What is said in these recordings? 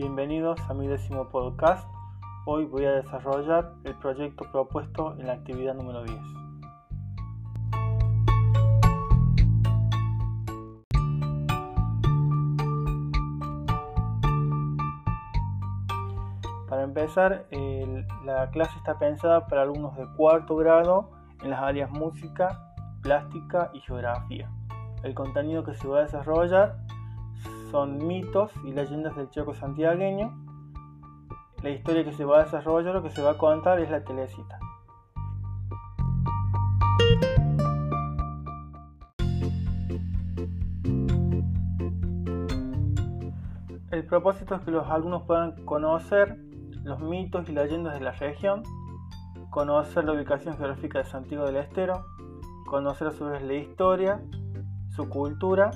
bienvenidos a mi décimo podcast. Hoy voy a desarrollar el proyecto propuesto en la actividad número 10. Para empezar, la clase está pensada para alumnos de cuarto grado en las áreas música, plástica y geografía. El contenido que se va a desarrollar son mitos y leyendas del Chaco santiagueño. La historia que se va a desarrollar, lo que se va a contar es la telecita. El propósito es que los alumnos puedan conocer los mitos y leyendas de la región, conocer la ubicación geográfica de Santiago del Estero, conocer a su vez la historia, su cultura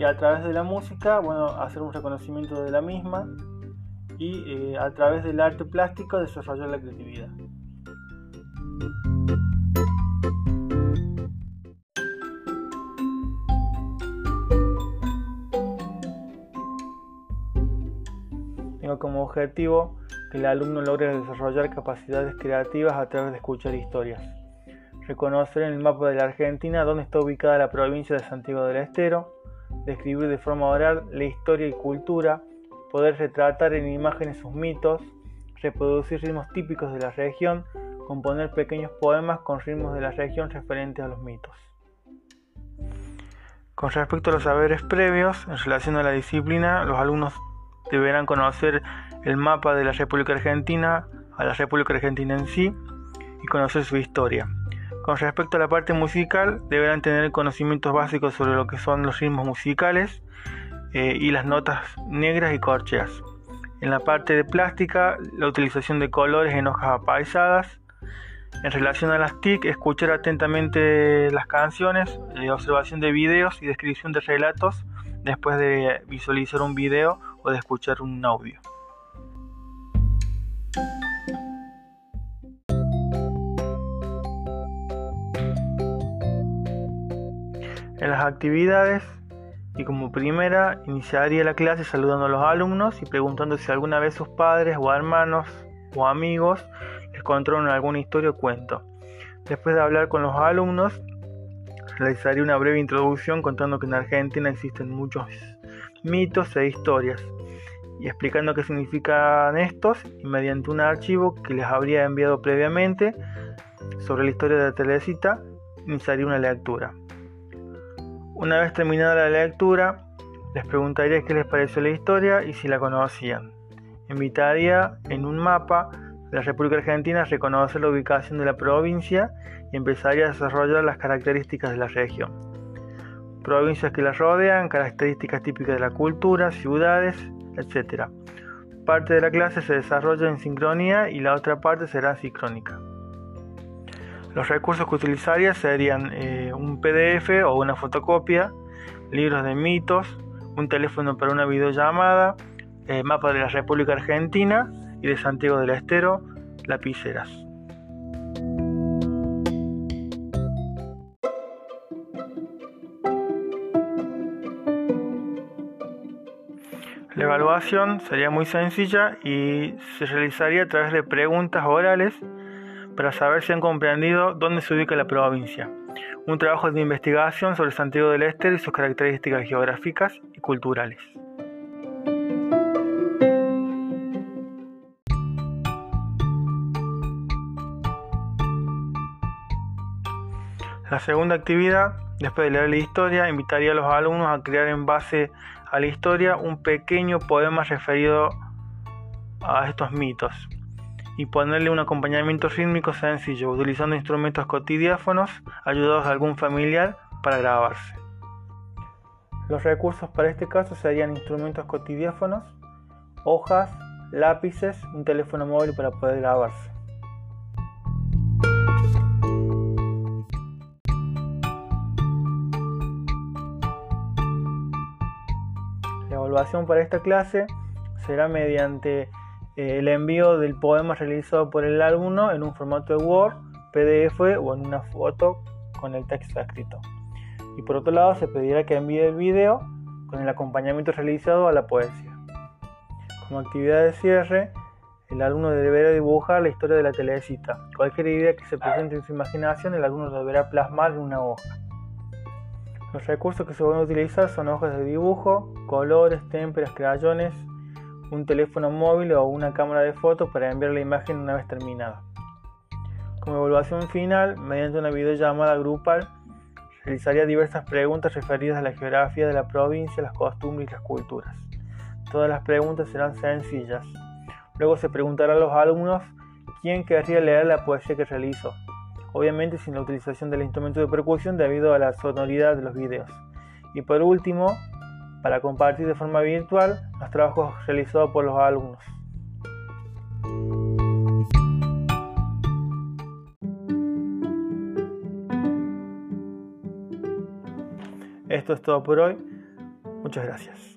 y a través de la música, bueno, hacer un reconocimiento de la misma y eh, a través del arte plástico desarrollar la creatividad. Tengo como objetivo que el alumno logre desarrollar capacidades creativas a través de escuchar historias. Reconocer en el mapa de la Argentina dónde está ubicada la provincia de Santiago del Estero, describir de forma oral la historia y cultura, poder retratar en imágenes sus mitos, reproducir ritmos típicos de la región, componer pequeños poemas con ritmos de la región referentes a los mitos. Con respecto a los saberes previos, en relación a la disciplina, los alumnos deberán conocer el mapa de la República Argentina, a la República Argentina en sí y conocer su historia. Con respecto a la parte musical, deberán tener conocimientos básicos sobre lo que son los ritmos musicales eh, y las notas negras y corcheas. En la parte de plástica, la utilización de colores en hojas apaisadas. En relación a las TIC, escuchar atentamente las canciones, eh, observación de videos y descripción de relatos después de visualizar un video o de escuchar un audio. En las actividades y como primera iniciaría la clase saludando a los alumnos y preguntando si alguna vez sus padres o hermanos o amigos les contaron alguna historia o cuento. Después de hablar con los alumnos, realizaría una breve introducción contando que en Argentina existen muchos mitos e historias y explicando qué significan estos y mediante un archivo que les habría enviado previamente sobre la historia de la Telecita iniciaría una lectura. Una vez terminada la lectura, les preguntaría qué les pareció la historia y si la conocían. Invitaría en un mapa la República Argentina a reconocer la ubicación de la provincia y empezaría a desarrollar las características de la región. Provincias que la rodean, características típicas de la cultura, ciudades, etc. Parte de la clase se desarrolla en sincronía y la otra parte será sincrónica. Los recursos que utilizaría serían eh, un PDF o una fotocopia, libros de mitos, un teléfono para una videollamada, eh, mapa de la República Argentina y de Santiago del Estero, lapiceras. La evaluación sería muy sencilla y se realizaría a través de preguntas orales para saber si han comprendido dónde se ubica la provincia. Un trabajo de investigación sobre Santiago del Este y sus características geográficas y culturales. La segunda actividad, después de leer la historia, invitaría a los alumnos a crear en base a la historia un pequeño poema referido a estos mitos y ponerle un acompañamiento rítmico sencillo, utilizando instrumentos cotidiáfonos ayudados de algún familiar para grabarse. Los recursos para este caso serían instrumentos cotidiáfonos, hojas, lápices, un teléfono móvil para poder grabarse. La evaluación para esta clase será mediante el envío del poema realizado por el alumno en un formato de Word, PDF o en una foto con el texto escrito. Y por otro lado se pedirá que envíe el video con el acompañamiento realizado a la poesía. Como actividad de cierre, el alumno deberá dibujar la historia de la telecita. Cualquier idea que se presente en su imaginación, el alumno deberá plasmar en una hoja. Los recursos que se van a utilizar son hojas de dibujo, colores, témperas, crayones, un teléfono móvil o una cámara de fotos para enviar la imagen una vez terminada. Como evaluación final, mediante una videollamada grupal, realizaría diversas preguntas referidas a la geografía de la provincia, las costumbres y las culturas. Todas las preguntas serán sencillas. Luego se preguntará a los alumnos quién querría leer la poesía que realizó, obviamente sin la utilización del instrumento de percusión debido a la sonoridad de los videos. Y por último, para compartir de forma virtual los trabajos realizados por los alumnos. Esto es todo por hoy. Muchas gracias.